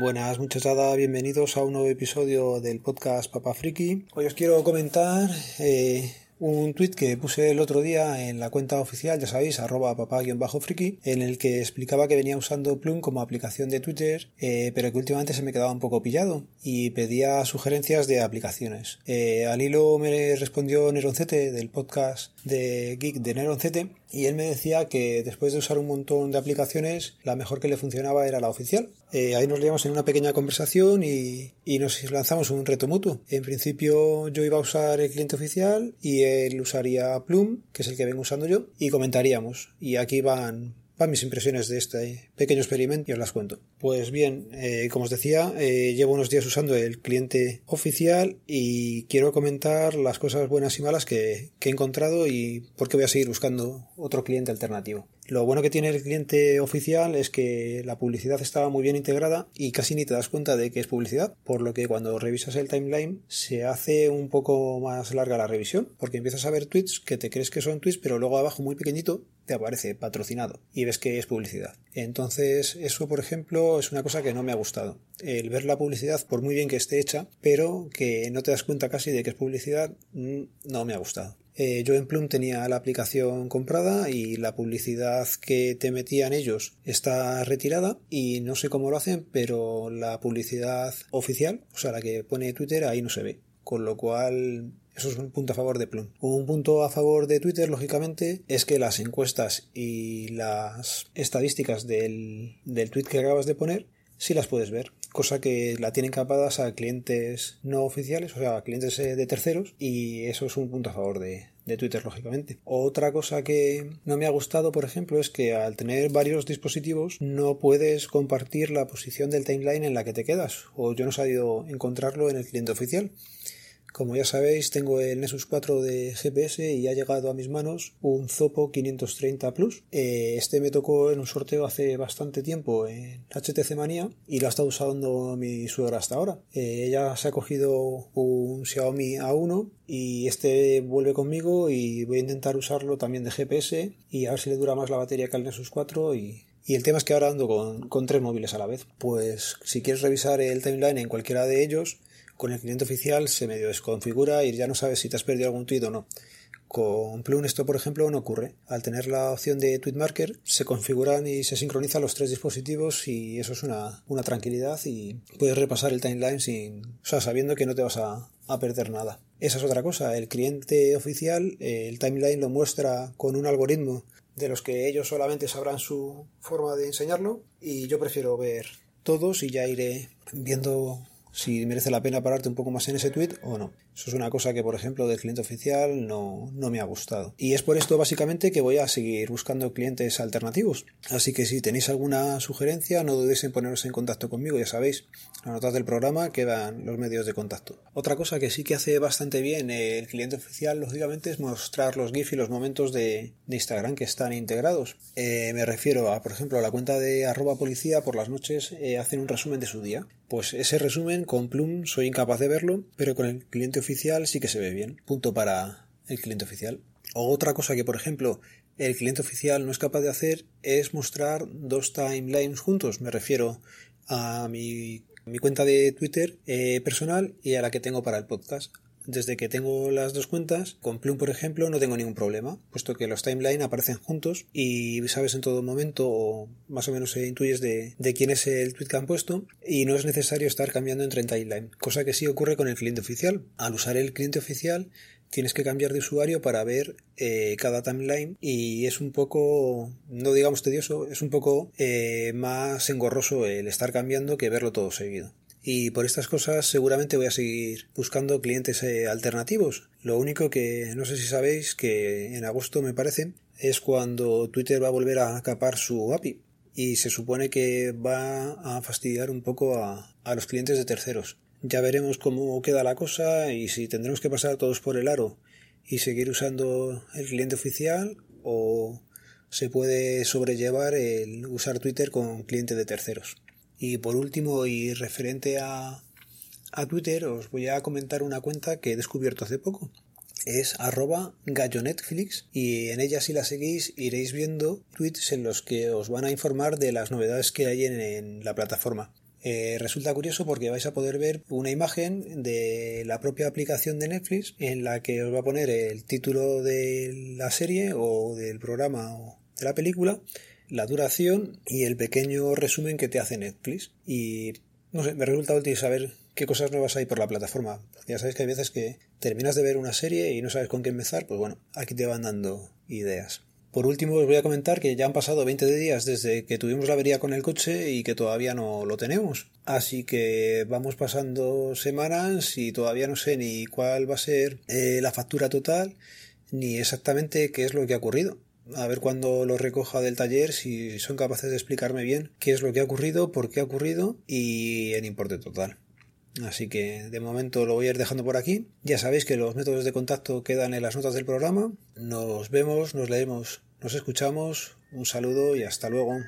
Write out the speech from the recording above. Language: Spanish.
Buenas muchachada, bienvenidos a un nuevo episodio del podcast Papa Friki. Hoy os quiero comentar eh, un tweet que puse el otro día en la cuenta oficial, ya sabéis, arroba papá-friki, en el que explicaba que venía usando Plum como aplicación de Twitter, eh, pero que últimamente se me quedaba un poco pillado y pedía sugerencias de aplicaciones. Eh, al hilo me respondió Neroncete del podcast de Geek de Neroncete y él me decía que después de usar un montón de aplicaciones, la mejor que le funcionaba era la oficial. Eh, ahí nos liamos en una pequeña conversación y, y, nos lanzamos un reto mutuo. En principio yo iba a usar el cliente oficial y él usaría Plum, que es el que vengo usando yo, y comentaríamos. Y aquí van mis impresiones de este pequeño experimento y os las cuento. Pues bien, eh, como os decía, eh, llevo unos días usando el cliente oficial y quiero comentar las cosas buenas y malas que, que he encontrado y por qué voy a seguir buscando otro cliente alternativo. Lo bueno que tiene el cliente oficial es que la publicidad estaba muy bien integrada y casi ni te das cuenta de que es publicidad, por lo que cuando revisas el timeline se hace un poco más larga la revisión, porque empiezas a ver tweets que te crees que son tweets, pero luego abajo muy pequeñito te aparece patrocinado y ves que es publicidad. Entonces, eso, por ejemplo, es una cosa que no me ha gustado. El ver la publicidad, por muy bien que esté hecha, pero que no te das cuenta casi de que es publicidad, mm, no me ha gustado. Eh, yo en Plum tenía la aplicación comprada y la publicidad que te metían ellos está retirada y no sé cómo lo hacen, pero la publicidad oficial, o sea, la que pone Twitter, ahí no se ve. Con lo cual eso es un punto a favor de Plum. Un punto a favor de Twitter, lógicamente, es que las encuestas y las estadísticas del, del tweet que acabas de poner sí las puedes ver, cosa que la tienen capadas a clientes no oficiales, o sea, a clientes eh, de terceros, y eso es un punto a favor de, de Twitter, lógicamente. Otra cosa que no me ha gustado, por ejemplo, es que al tener varios dispositivos no puedes compartir la posición del timeline en la que te quedas, o yo no he sabido encontrarlo en el cliente oficial. Como ya sabéis, tengo el Nexus 4 de GPS y ha llegado a mis manos un Zopo 530 Plus. Eh, este me tocó en un sorteo hace bastante tiempo en HTC Manía y lo ha estado usando mi suegra hasta ahora. Eh, ella se ha cogido un Xiaomi A1 y este vuelve conmigo y voy a intentar usarlo también de GPS y a ver si le dura más la batería que al Nexus 4 y y el tema es que ahora ando con, con, tres móviles a la vez. Pues si quieres revisar el timeline en cualquiera de ellos, con el cliente oficial se medio desconfigura y ya no sabes si te has perdido algún tweet o no. Con Plum esto, por ejemplo, no ocurre. Al tener la opción de Tweet Marker, se configuran y se sincronizan los tres dispositivos y eso es una, una tranquilidad y puedes repasar el timeline sin, o sea, sabiendo que no te vas a, a perder nada. Esa es otra cosa. El cliente oficial, el timeline lo muestra con un algoritmo de los que ellos solamente sabrán su forma de enseñarlo y yo prefiero ver todos y ya iré viendo si merece la pena pararte un poco más en ese tweet o no. Eso es una cosa que, por ejemplo, del cliente oficial no, no, me ha gustado. Y es por esto, básicamente, que voy a seguir buscando clientes alternativos. Así que si tenéis alguna sugerencia, no dudéis en poneros en contacto conmigo, ya sabéis. A notas del programa quedan los medios de contacto. Otra cosa que sí que hace bastante bien el cliente oficial, lógicamente, es mostrar los GIF y los momentos de, de Instagram que están integrados. Eh, me refiero a, por ejemplo, a la cuenta de arroba policía por las noches eh, hacen un resumen de su día. Pues ese resumen con Plum soy incapaz de verlo, pero con el cliente oficial sí que se ve bien. Punto para el cliente oficial. O otra cosa que, por ejemplo, el cliente oficial no es capaz de hacer es mostrar dos timelines juntos. Me refiero a mi, mi cuenta de Twitter eh, personal y a la que tengo para el podcast. Desde que tengo las dos cuentas, con Plum, por ejemplo, no tengo ningún problema, puesto que los timeline aparecen juntos y sabes en todo momento, o más o menos intuyes de, de, quién es el tweet que han puesto, y no es necesario estar cambiando entre timeline, cosa que sí ocurre con el cliente oficial. Al usar el cliente oficial, tienes que cambiar de usuario para ver eh, cada timeline y es un poco, no digamos tedioso, es un poco eh, más engorroso el estar cambiando que verlo todo seguido y por estas cosas seguramente voy a seguir buscando clientes eh, alternativos. Lo único que no sé si sabéis que en agosto me parece es cuando Twitter va a volver a capar su API y se supone que va a fastidiar un poco a, a los clientes de terceros. Ya veremos cómo queda la cosa y si tendremos que pasar todos por el aro y seguir usando el cliente oficial o se puede sobrellevar el usar Twitter con cliente de terceros. Y por último, y referente a, Twitter, os voy a comentar una cuenta que he descubierto hace poco. Es arroba gallonetflix y en ella si la seguís iréis viendo tweets en los que os van a informar de las novedades que hay en, en la plataforma. Eh, resulta curioso porque vais a poder ver una imagen de la propia aplicación de Netflix en la que os va a poner el título de la serie o del programa o de la película, la duración y el pequeño resumen que te hace Netflix. Y no sé, me resulta útil saber qué cosas nuevas hay por la plataforma. Ya sabéis que hay veces que terminas de ver una serie y no sabes con qué empezar, pues bueno, aquí te van dando ideas. Por último, os voy a comentar que ya han pasado 20 días desde que tuvimos la avería con el coche y que todavía no lo tenemos. Así que vamos pasando semanas y todavía no sé ni cuál va a ser eh, la factura total ni exactamente qué es lo que ha ocurrido. A ver cuando lo recoja del taller si son capaces de explicarme bien qué es lo que ha ocurrido, por qué ha ocurrido y el importe total. Así que de momento lo voy a ir dejando por aquí. Ya sabéis que los métodos de contacto quedan en las notas del programa. Nos vemos, nos leemos, nos escuchamos. Un saludo y hasta luego.